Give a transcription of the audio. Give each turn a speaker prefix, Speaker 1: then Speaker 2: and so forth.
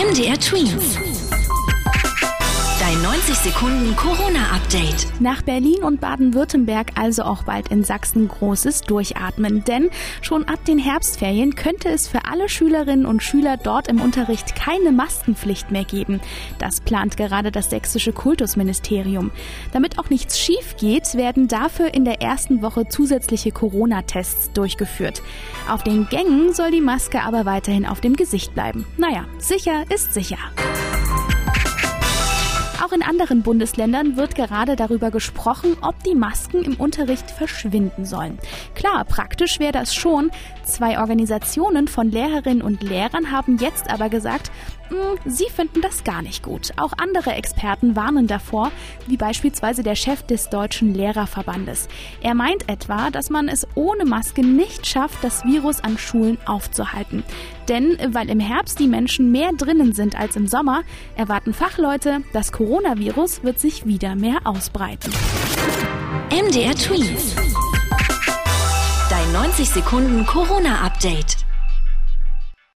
Speaker 1: MDR Twins. Dein 90 Sekunden Corona-Update.
Speaker 2: Nach Berlin und Baden-Württemberg also auch bald in Sachsen großes Durchatmen. Denn schon ab den Herbstferien könnte es für alle Schülerinnen und Schüler dort im Unterricht keine Maskenpflicht mehr geben. Das plant gerade das sächsische Kultusministerium. Damit auch nichts schief geht, werden dafür in der ersten Woche zusätzliche Corona-Tests durchgeführt. Auf den Gängen soll die Maske aber weiterhin auf dem Gesicht bleiben. Naja, sicher ist sicher. Auch in anderen Bundesländern wird gerade darüber gesprochen, ob die Masken im Unterricht verschwinden sollen. Klar, praktisch wäre das schon. Zwei Organisationen von Lehrerinnen und Lehrern haben jetzt aber gesagt, hm, sie finden das gar nicht gut. Auch andere Experten warnen davor, wie beispielsweise der Chef des Deutschen Lehrerverbandes. Er meint etwa, dass man es ohne Maske nicht schafft, das Virus an Schulen aufzuhalten. Denn weil im Herbst die Menschen mehr drinnen sind als im Sommer, erwarten Fachleute, das Coronavirus wird sich wieder mehr ausbreiten.
Speaker 1: MDR Tweet. Dein 90 Sekunden Corona-Update.